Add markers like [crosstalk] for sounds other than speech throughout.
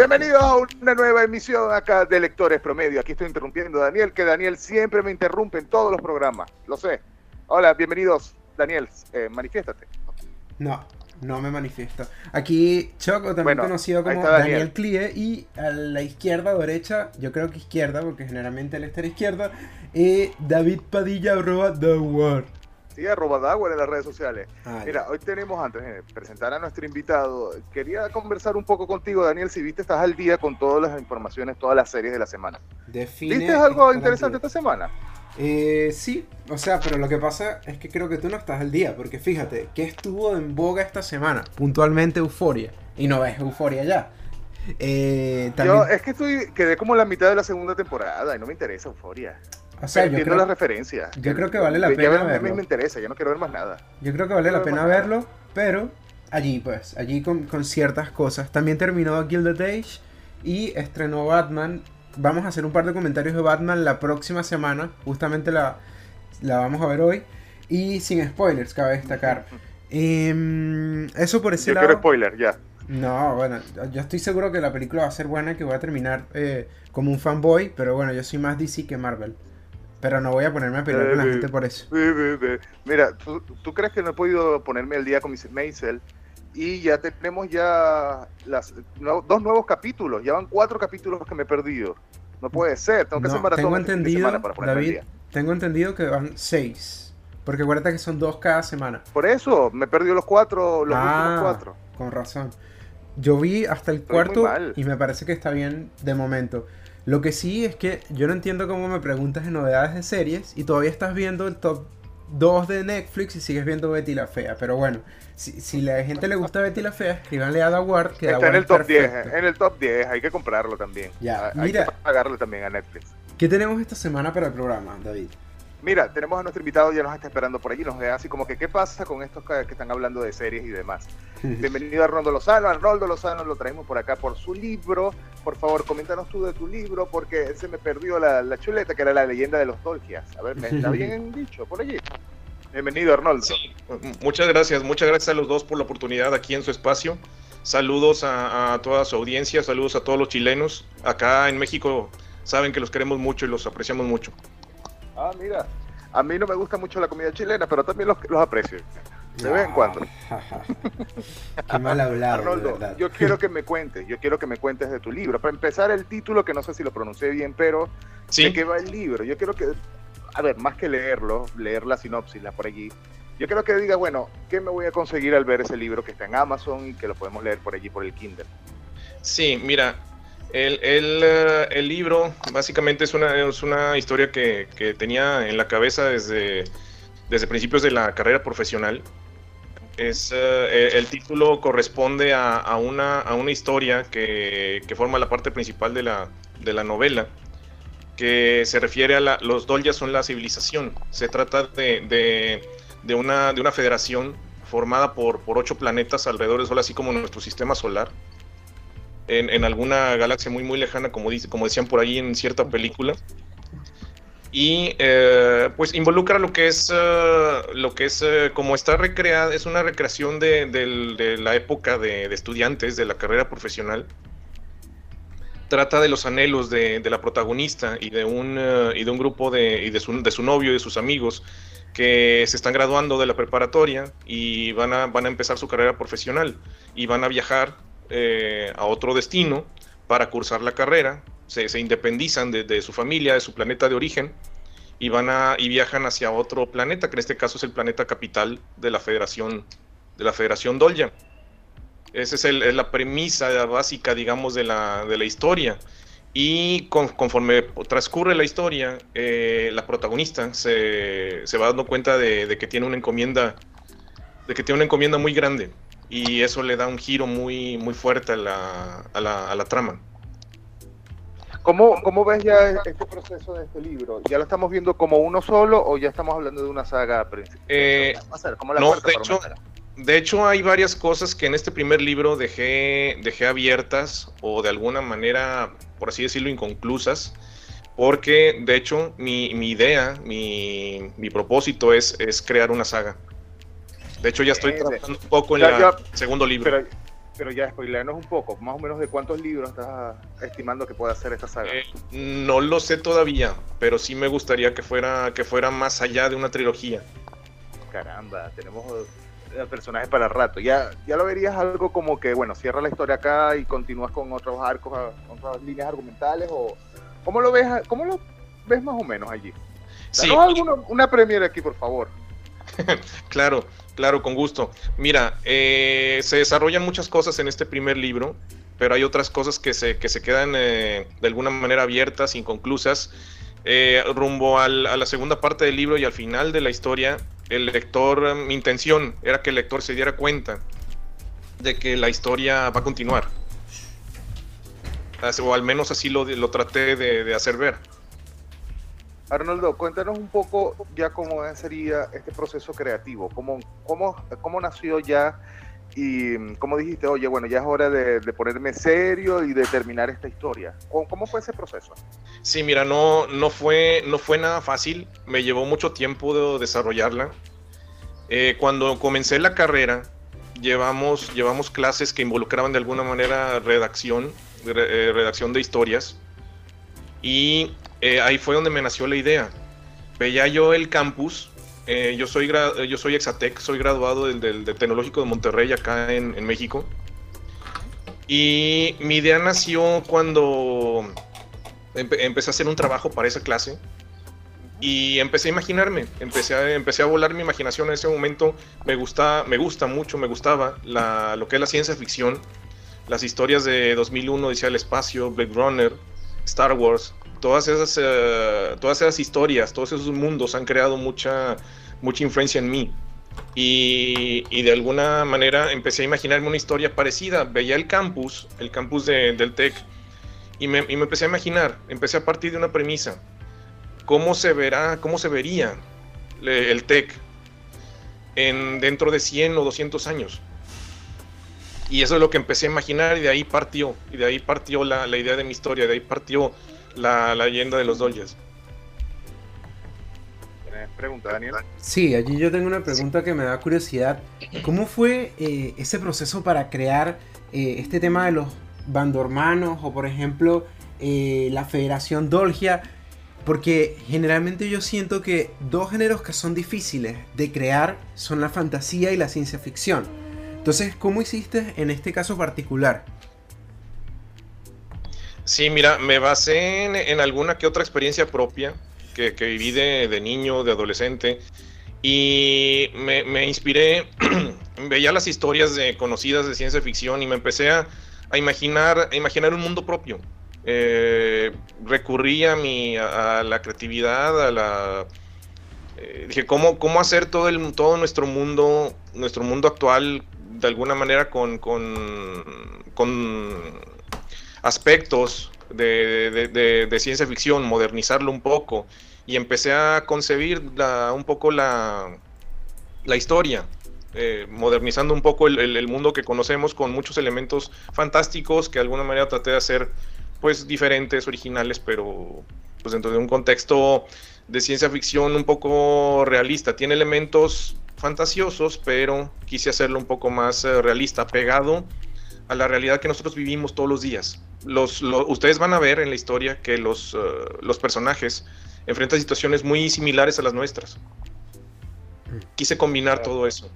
Bienvenidos a una nueva emisión acá de Lectores Promedio. Aquí estoy interrumpiendo a Daniel, que Daniel siempre me interrumpe en todos los programas. Lo sé. Hola, bienvenidos. Daniel, eh, manifiéstate. No, no me manifiesto. Aquí Choco, también conocido como Daniel. Clie, y a la izquierda o derecha, yo creo que izquierda, porque generalmente él está a la izquierda, eh, David Padilla, arroba The Word. Sí, arroba Dawar en las redes sociales. Ah, Mira, hoy tenemos, antes de presentar a nuestro invitado, quería conversar un poco contigo, Daniel, si viste, estás al día con todas las informaciones, todas las series de la semana. ¿Viste algo interesante esta semana? Eh, sí, o sea, pero lo que pasa es que creo que tú no estás al día, porque fíjate, ¿qué estuvo en boga esta semana? Puntualmente Euforia, y no ves Euforia ya. Eh, Yo es que estoy, quedé como en la mitad de la segunda temporada y no me interesa Euforia. O sea, yo creo, la referencia. Yo creo que vale la pena verlo. me interesa, ya no quiero ver más nada. Yo creo que vale la pena verlo, pero allí pues, allí con, con, ciertas cosas. También terminó Gilded Age y estrenó Batman. Vamos a hacer un par de comentarios de Batman la próxima semana, justamente la, la vamos a ver hoy. Y sin spoilers, cabe destacar. [laughs] Em, eso por ese yo lado. quiero spoiler, ya. No, bueno, yo estoy seguro que la película va a ser buena, que voy a terminar eh, como un fanboy, pero bueno, yo soy más DC que Marvel. Pero no voy a ponerme a pelear con la gente por eso. Mira, ¿tú, crees que no he podido ponerme al día con Mrs. Maisel? Y ya tenemos ya las, dos nuevos capítulos. Ya van cuatro capítulos que me he perdido. No puede ser, tengo que hacer maratón tengo entendido, para David, Tengo entendido que van seis. Porque acuérdate que son dos cada semana. Por eso, me he perdido los cuatro, los últimos ah, cuatro. Con razón. Yo vi hasta el cuarto y me parece que está bien de momento. Lo que sí es que yo no entiendo cómo me preguntas de novedades de series y todavía estás viendo el top 2 de Netflix y sigues viendo Betty la Fea. Pero bueno, si, si la gente le gusta Betty la Fea, escríbanle a Daward que Está en el top 10, en el top 10, hay que comprarlo también. Ya, hay que pagarle también a Netflix. ¿Qué tenemos esta semana para el programa, David? Mira, tenemos a nuestro invitado, ya nos está esperando por allí, nos ve así como que qué pasa con estos que, están hablando de series y demás. [laughs] Bienvenido a Arnoldo Lozano, Arnoldo Lozano lo traemos por acá por su libro. Por favor, coméntanos tú de tu libro porque se me perdió la, chuleta que era la leyenda de los Dolgias. A ver, ¿me está [laughs] bien dicho por allí? Bienvenido, Arnoldo. muchas gracias, muchas gracias a los dos por la oportunidad aquí en su espacio. Saludos a, a toda su audiencia, saludos a todos los chilenos. Acá en México saben que los queremos mucho y los apreciamos mucho. Ah, mira, a mí no me gusta mucho la comida chilena, pero también los, los aprecio. De vez en cuando. [laughs] Qué mal hablado. Arnoldo, yo quiero que me cuentes, yo quiero que me cuentes de tu libro. Para empezar, el título, que no sé si lo pronuncié bien, pero ¿de qué va el libro? Yo quiero que, a ver, más que leerlo, leer la sinopsis, la por allí, yo quiero que diga, bueno, ¿qué me voy a conseguir al ver ese libro que está en Amazon y que lo podemos leer por allí por el Kindle? Sí, mira, el, eh, el, libro básicamente es una, es una historia que, que, tenía en la cabeza desde, desde principios de la carrera profesional. Es, eh, el título corresponde a, a, una, a una historia que, que, forma la parte principal de la, de la novela, que se refiere a la, los Dolyas son la civilización. Se trata de, de, de, una, de una federación formada por, por ocho planetas alrededor del Sol, así como nuestro sistema solar en, alguna galaxia muy muy lejana, como, dice, como decían por ahí en cierta película. Y eh, pues involucra lo que es, eh, lo que es eh, como está recreada, es una recreación de, la época de, estudiantes de la carrera profesional. Trata de los anhelos de, la protagonista y de un, y de un grupo de, y de, su, de su novio y de sus amigos que se están graduando de la preparatoria y van a, van a empezar su carrera profesional y van a viajar eh, a otro destino para cursar la carrera, se, independizan de, su familia, de su planeta de origen, y van a, y viajan hacia otro planeta, que en este caso es el planeta capital de la Federación, de la Federación Dolja. Esa es, la premisa básica, digamos, de la, de la historia. Y conforme transcurre la historia, eh, la protagonista se, se, va dando cuenta de, que tiene una encomienda, de que tiene una encomienda muy grande y eso le da un giro muy, muy fuerte a la, a la, a la trama. ¿Cómo, ¿Cómo, ves ya este proceso de este libro? ¿Ya lo estamos viendo como uno solo o ya estamos hablando de una saga eh, no, de hecho, de hecho, hay varias cosas que en este primer libro dejé, dejé abiertas o de alguna manera, por así decirlo, inconclusas, porque de hecho mi, mi idea, mi, mi propósito es, es crear una saga. De hecho, ya estoy trabajando un poco en el segundo libro. Pero ya spoilernos un poco, más o menos de cuántos libros estás estimando que pueda ser esta saga. Eh, no lo sé todavía, pero sí me gustaría que fuera, que fuera más allá de una trilogía. Caramba, tenemos eh, personajes para rato. Ya, ya lo verías algo como que, bueno, cierra la historia acá y continúas con otros arcos, otras líneas argumentales, o ¿cómo lo ves, cómo lo ves más o menos allí? Danos sí. una premiere aquí, por favor. [laughs] claro, claro, con gusto. Mira, eh, se desarrollan muchas cosas en este primer libro, pero hay otras cosas que se, que se quedan eh, de alguna manera abiertas, inconclusas. Eh, rumbo a la segunda parte del libro y al final de la historia, el lector, mi intención era que el lector se diera cuenta de que la historia va a continuar. O al menos así lo, lo traté de hacer ver. Arnoldo, cuéntanos un poco ya cómo sería este proceso creativo, cómo, cómo, cómo nació ya y cómo dijiste, oye, bueno, ya es hora de, ponerme serio y de terminar esta historia. ¿Cómo, fue ese proceso? Sí, mira, no, no, fue, no fue nada fácil, me llevó mucho tiempo de desarrollarla. Eh, cuando comencé la carrera, llevamos, llevamos clases que involucraban de alguna manera redacción, eh, redacción de historias. Y eh, ahí fue donde me nació la idea. Veía yo el campus, eh, yo, soy yo soy Exatec, soy graduado del, Tecnológico de Monterrey acá en, México. Y mi idea nació cuando empecé a hacer un trabajo para esa clase y empecé a imaginarme, empecé a, empecé a volar mi imaginación en ese momento. Me gusta, me gusta mucho, me gustaba lo que es la ciencia ficción, las historias de 2001, Dice el Espacio, Blade Runner, Star Wars, todas esas, eh, todas esas historias, todos esos mundos han creado mucha, mucha influencia en mí. Y, y, de alguna manera empecé a imaginarme una historia parecida. Veía el campus, el campus de, del TEC, y me, y me, empecé a imaginar, empecé a partir de una premisa. ¿Cómo se verá, cómo se vería el TEC en, dentro de 100 o 200 años? Y eso es lo que empecé a imaginar y de ahí partió, y de ahí partió la, la idea de mi historia, de ahí partió la, leyenda de los Dodgers. ¿Tienes pregunta, Daniel? Sí, allí yo tengo una pregunta que me da curiosidad. ¿Cómo fue eh, ese proceso para crear eh, este tema de los bandormanos o, por ejemplo, eh, la Federación Dolgia? Porque generalmente yo siento que dos géneros que son difíciles de crear son la fantasía y la ciencia ficción. Entonces, ¿cómo hiciste en este caso particular? Sí, mira, me basé en, alguna que otra experiencia propia que, viví de, niño, de adolescente, y me, inspiré, [clears throat] veía las historias de, conocidas de ciencia ficción y me empecé a, imaginar, a imaginar un mundo propio. Eh, recurrí a, mi, a, la creatividad, a la... Eh, dije, ¿cómo, ¿cómo hacer todo, el, todo nuestro mundo, nuestro mundo actual de alguna manera con, con aspectos de, ciencia ficción, modernizarlo un poco y empecé a concebir un poco la, la historia, eh, modernizando un poco el, mundo que conocemos con muchos elementos fantásticos que de alguna manera traté de hacer pues diferentes, originales, pero pues dentro de un contexto de ciencia ficción un poco realista. Tiene elementos fantasiosos, pero quise hacerlo un poco más eh, realista, pegado a la realidad que nosotros vivimos todos los días los, ustedes van a ver en la historia que los, eh, los personajes enfrentan situaciones muy similares a las nuestras. Quise combinar todo eso.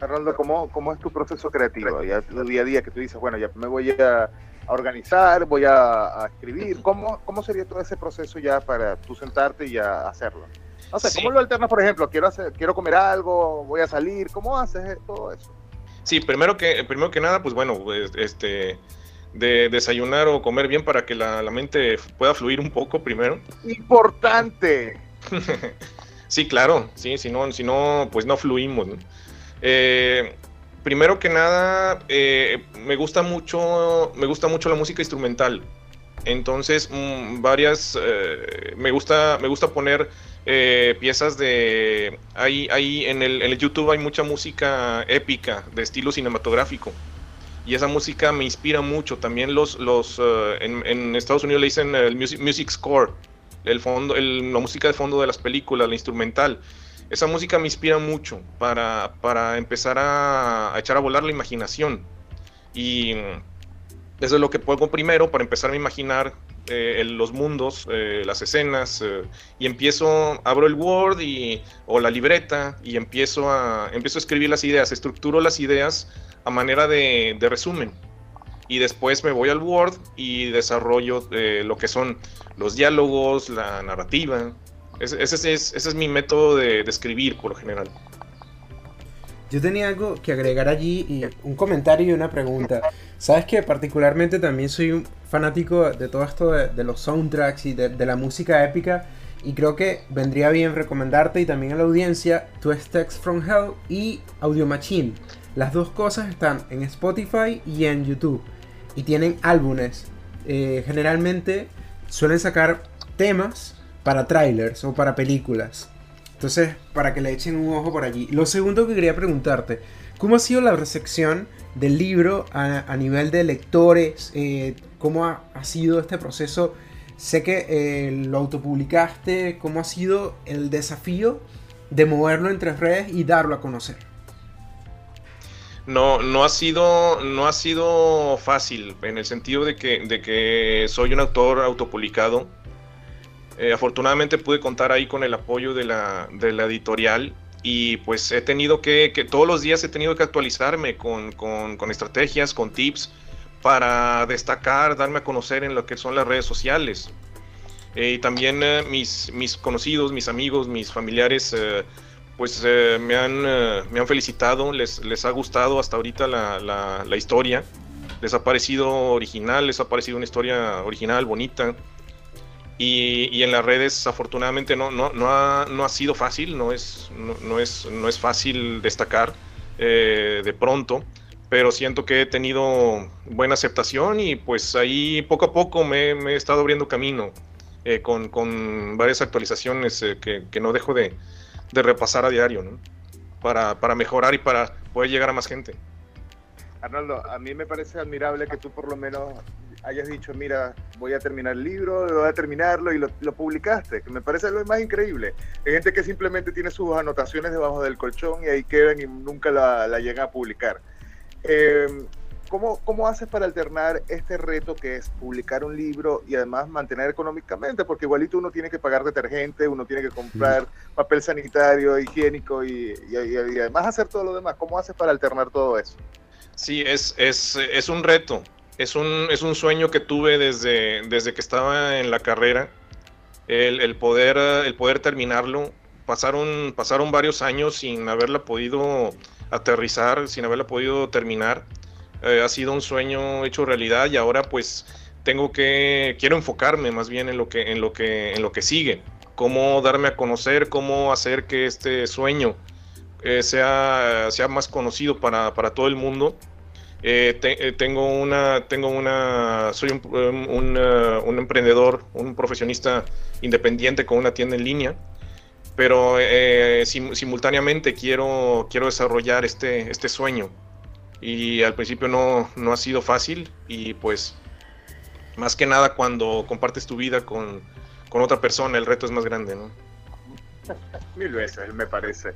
Arnoldo, ¿cómo, ¿cómo es tu proceso creativo? Ya tu día a día que tú dices, bueno, ya me voy a, organizar, voy a, escribir. ¿Cómo, ¿Cómo sería todo ese proceso ya para tú sentarte y a hacerlo? No sé, ¿cómo lo alternas, por ejemplo? Quiero, hacer, quiero comer algo, voy a salir. ¿Cómo haces todo eso? Sí, primero que, primero que nada, pues bueno, pues, este de desayunar o comer bien para que la, mente pueda fluir un poco primero. Importante. [laughs] sí, claro, sí, si no, si no pues no fluimos. Eh, primero que nada, eh, me gusta mucho, me gusta mucho la música instrumental. Entonces, mm, varias, eh, me gusta, me gusta poner piezas de, ahí, ahí en el, el YouTube hay mucha música épica de estilo cinematográfico y esa música me inspira mucho. También los, los eh, en, Estados Unidos le dicen el music, score, el fondo, la música de fondo de las películas, la instrumental. Esa música me inspira mucho para, para empezar a, echar a volar la imaginación. Y eso es lo que pongo primero para empezar a imaginar eh, los mundos, eh, las escenas, eh, y empiezo, abro el Word y, o la libreta y empiezo a, empiezo a escribir las ideas, estructuro las ideas a manera de, resumen. Y después me voy al Word y desarrollo lo que son los diálogos, la narrativa. Ese, es, mi método de, de escribir por lo general. Yo tenía algo que agregar allí y un comentario y una pregunta. Sabes que particularmente también soy un fanático de todo esto de, los soundtracks y de, la música épica. Y creo que vendría bien recomendarte y también a la audiencia Twist Text from Hell y Audio Machine. Las dos cosas están en Spotify y en YouTube. Y tienen álbumes. Eh, generalmente suelen sacar temas para trailers o para películas. Entonces, para que le echen un ojo por allí. Lo segundo que quería preguntarte, ¿cómo ha sido la recepción del libro a, nivel de lectores? Eh, ¿Cómo ha, sido este proceso? Sé que eh, lo autopublicaste, ¿cómo ha sido el desafío de moverlo entre redes y darlo a conocer? No, no ha sido, no ha sido fácil, en el sentido de que, de que soy un autor autopublicado. Eh, afortunadamente pude contar ahí con el apoyo de la, de la editorial y pues he tenido que, que, todos los días he tenido que actualizarme con, con, con estrategias, con tips para destacar, darme a conocer en lo que son las redes sociales. Eh, y también eh, mis, mis conocidos, mis amigos, mis familiares, eh, pues me, han, me han felicitado, les, les ha gustado hasta ahorita la, la, la, historia, les ha parecido original, les ha parecido una historia original, bonita. Y, en las redes, afortunadamente, no, no, ha, no ha sido fácil, no es, no, es, no es fácil destacar eh, de pronto, pero siento que he tenido buena aceptación y pues ahí poco a poco me, he estado abriendo camino eh, con, con, varias actualizaciones eh, que, que, no dejo de, de repasar a diario, ¿no? para, para mejorar y para poder llegar a más gente. Arnoldo, a mí me parece admirable que tú por lo menos hayas dicho, mira, voy a terminar el libro, voy a terminarlo y lo, publicaste, que me parece lo más increíble. Hay gente que simplemente tiene sus anotaciones debajo del colchón y ahí quedan y nunca la, la llegan a publicar. Eh, ¿cómo, ¿Cómo haces para alternar este reto que es publicar un libro y además mantener económicamente? Porque igualito uno tiene que pagar detergente, uno tiene que comprar papel sanitario, higiénico y, y, y además hacer todo lo demás. ¿Cómo haces para alternar todo eso? Sí, es, es, es un reto es un, es un sueño que tuve desde, desde que estaba en la carrera, el, poder, el poder terminarlo. Pasaron, pasaron varios años sin haberla podido aterrizar, sin haberla podido terminar. Eh, ha sido un sueño hecho realidad y ahora pues tengo que, quiero enfocarme más bien en lo que, en lo que, en lo que sigue. Cómo darme a conocer, cómo hacer que este sueño eh, sea, sea más conocido para, para todo el mundo eh, eh, tengo una, tengo una, soy un, um, uh, un, emprendedor, un profesionista independiente con una tienda en línea, pero eh, simultáneamente quiero, quiero desarrollar este, este sueño. Y al principio no, no ha sido fácil y pues más que nada cuando compartes tu vida con, con otra persona, el reto es más grande, ¿no? Mil veces, me parece.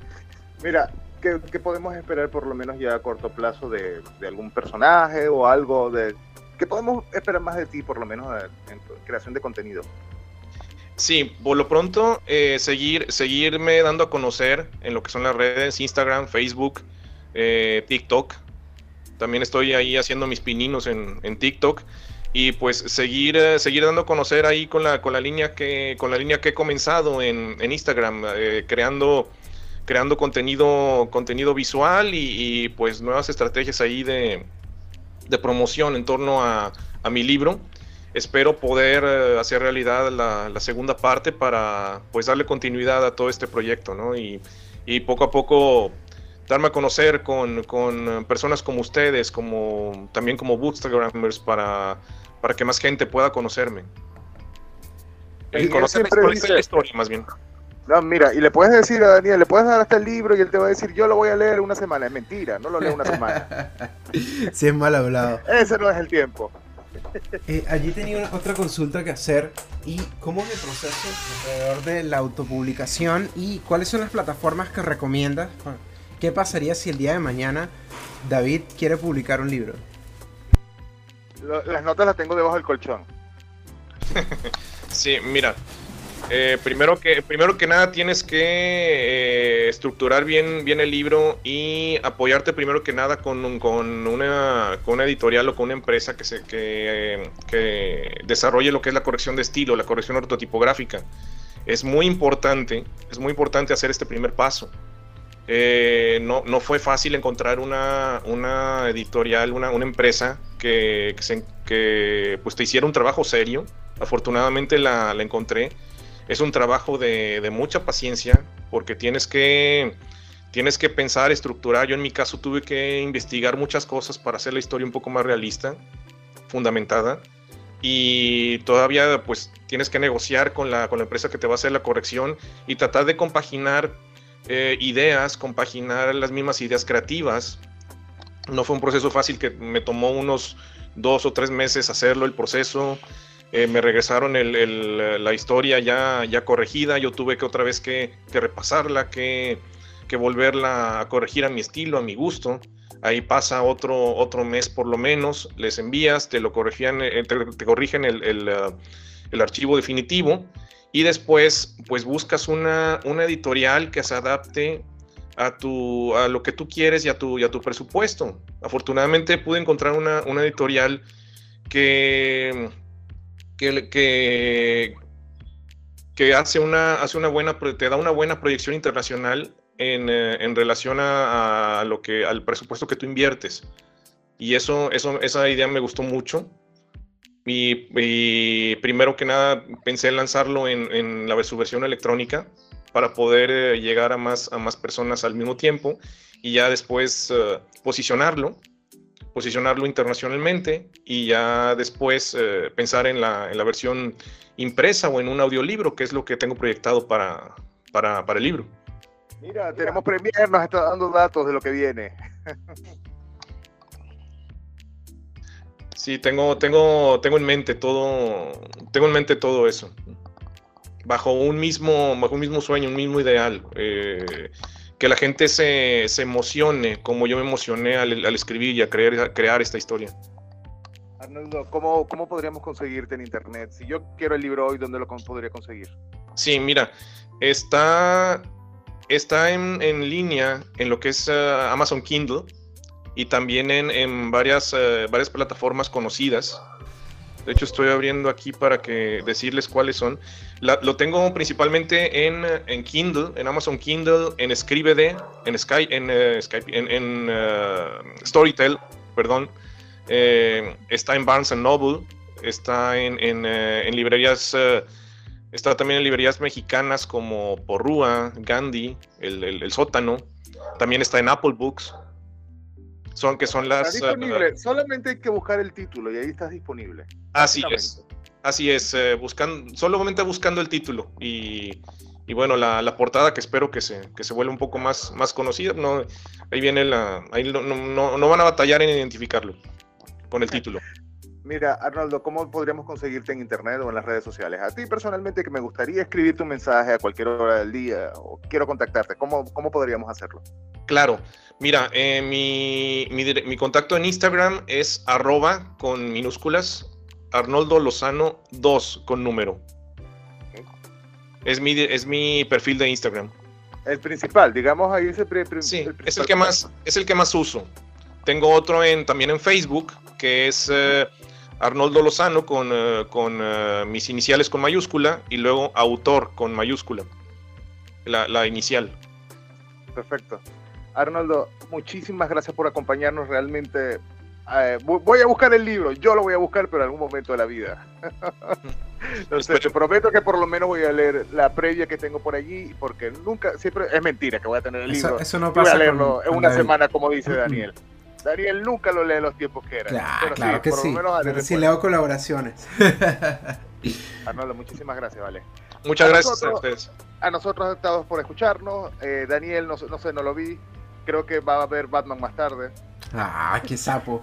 Mira, ¿qué, podemos esperar por lo menos ya a corto plazo de, algún personaje o algo de... ¿Qué podemos esperar más de ti por lo menos en, creación de contenido? Sí, por lo pronto eh, seguir, seguirme dando a conocer en lo que son las redes, Instagram, Facebook, eh, TikTok. También estoy ahí haciendo mis pininos en, TikTok y pues seguir, eh, seguir dando a conocer ahí con la, con la línea que con la línea que he comenzado en, en Instagram, creando creando contenido, contenido visual y, pues nuevas estrategias ahí de, promoción en torno a, mi libro. Espero poder eh, hacer realidad la, segunda parte para pues darle continuidad a todo este proyecto, ¿no? Y, poco a poco darme a conocer con, personas como ustedes, como también como bootstrappers para, para que más gente pueda conocerme. Y conocer la historia más bien. No, mira, y le puedes decir a Daniel, le puedes dar hasta el libro y él te va a decir, yo lo voy a leer una semana. Es mentira, no lo leo una semana. [laughs] sí, es mal hablado. Ese no es el tiempo. Eh, allí tenía otra consulta que hacer. ¿Y cómo es el proceso alrededor de la autopublicación? ¿Y cuáles son las plataformas que recomiendas? ¿Qué pasaría si el día de mañana David quiere publicar un libro? las notas las tengo debajo del colchón. [laughs] sí, mira, eh, primero, que, primero que nada tienes que eh, estructurar bien, bien el libro y apoyarte primero que nada con, con, una, con una editorial o con una empresa que, se, que, que desarrolle lo que es la corrección de estilo, la corrección ortotipográfica. Es muy importante, es muy importante hacer este primer paso. Eh, no, no, fue fácil encontrar una, una editorial, una, una empresa que, que, pues te hiciera un trabajo serio. Afortunadamente la encontré es un trabajo de, mucha paciencia porque tienes que, tienes que pensar, estructurar. Yo en mi caso tuve que investigar muchas cosas para hacer la historia un poco más realista, fundamentada. Y todavía pues tienes que negociar con la, con la empresa que te va a hacer la corrección y tratar de compaginar eh, ideas, compaginar las mismas ideas creativas. No fue un proceso fácil que me tomó unos dos o tres meses hacerlo el proceso. Eh, me regresaron la historia ya, ya corregida, yo tuve que otra vez que, repasarla, que, volverla a corregir a mi estilo, a mi gusto. Ahí pasa otro, otro mes por lo menos, les envías, te lo corregían, eh, te, corrigen el, uh, el, archivo definitivo y después pues buscas una, una editorial que se adapte a, tu, a lo que tú quieres y a tu, a tu presupuesto. Afortunadamente pude encontrar una, una editorial que que, que, hace, una, hace una buena, te da una buena proyección internacional en, eh, en relación a, lo que, al presupuesto que tú inviertes. Y eso, eso, esa idea me gustó mucho. Y, primero que nada pensé en lanzarlo en, en la, su versión electrónica para poder eh, llegar a más, a más personas al mismo tiempo y ya después uh, posicionarlo posicionarlo internacionalmente y ya después eh, pensar en la, en la, versión impresa o en un audiolibro, que es lo que tengo proyectado para, para, para el libro. Mira, tenemos Premier, nos está dando datos de lo que viene. [laughs] Sí, tengo, tengo, tengo en mente todo, tengo en mente todo eso. Bajo un mismo, bajo un mismo sueño, un mismo ideal. Eh, que la gente se, emocione como yo me emocioné al, escribir y a crear, crear esta historia. Arnoldo, ¿cómo, ¿cómo podríamos conseguirte en internet? Si yo quiero el libro hoy, ¿dónde lo podría conseguir? Sí, mira, está, está en, línea en lo que es eh, Amazon Kindle y también en, varias, eh, varias plataformas conocidas. De hecho, estoy abriendo aquí para que decirles cuáles son. lo tengo principalmente en, en, Kindle, en Amazon Kindle, en Scribd, en Skype, en, uh, Skype, en, uh, Storytel, perdón. Eh, está en Barnes Noble, está en, en librerías, está también en librerías mexicanas como Porrúa, Gandhi, el, el Sótano. También está en Apple Books son que son las... Está disponible, solamente hay que buscar el título y ahí estás disponible. Así es, así es, eh, buscando, solamente buscando el título y, y bueno, la, la, portada que espero que se, que se vuelva un poco más, más conocida, no, ahí viene la, ahí no, no, no van a batallar en identificarlo con el [laughs] título. Mira, Arnoldo, ¿cómo podríamos conseguirte en internet o en las redes sociales? A ti personalmente que me gustaría escribirte un mensaje a cualquier hora del día o quiero contactarte, ¿cómo, cómo podríamos hacerlo? Claro, mira, eh, mi, mi, contacto en Instagram es arroba con minúsculas, Arnoldo Lozano 2 con número. Es mi, es mi perfil de Instagram. El principal, digamos ahí ese Sí, es el que más, es el que más uso. Tengo otro en, también en Facebook, que es eh, Arnoldo Lozano con, eh, con eh, mis iniciales con mayúscula y luego autor con mayúscula, la, inicial. Perfecto. Arnoldo, muchísimas gracias por acompañarnos realmente. Eh, voy a buscar el libro, yo lo voy a buscar, pero en algún momento de la vida. [laughs] Entonces, te prometo que por lo menos voy a leer la previa que tengo por allí, porque nunca, siempre es mentira que voy a tener el libro. Eso, no pasa. Voy a leerlo en una semana, como dice [clears throat] Daniel. Daniel nunca lo lee en los tiempos que eran. Claro, claro que sí. Pero sí leo colaboraciones. [laughs] Arnoldo, muchísimas gracias, vale. Muchas gracias a ustedes. A nosotros todos por escucharnos. Eh, Daniel, no, no, sé, no lo vi. Creo que va a haber Batman más tarde. Ah, qué sapo.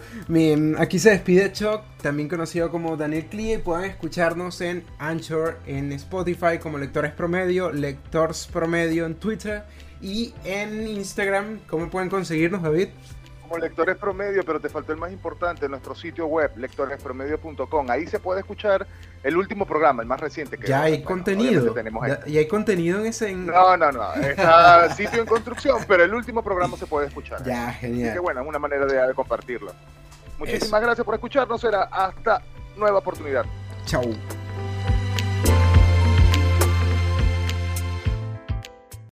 aquí se despide Chuck, también conocido como Daniel Clie. Pueden escucharnos en Anchor, en Spotify como Lectores Promedio, Lectors Promedio en Twitter y en Instagram. ¿Cómo pueden conseguirnos, David? Como lectores promedio, pero te faltó el más importante, nuestro sitio web, lectorespromedio.com. Ahí se puede escuchar el último programa, el más reciente. Que ya hay contenido. Tenemos ya, y hay contenido en ese. No, no, no. Está [laughs] sitio en construcción, pero el último programa se puede escuchar. Ya, genial. Así que bueno, es una manera de, compartirlo. Muchísimas gracias por escucharnos. Será hasta nueva oportunidad. Chau.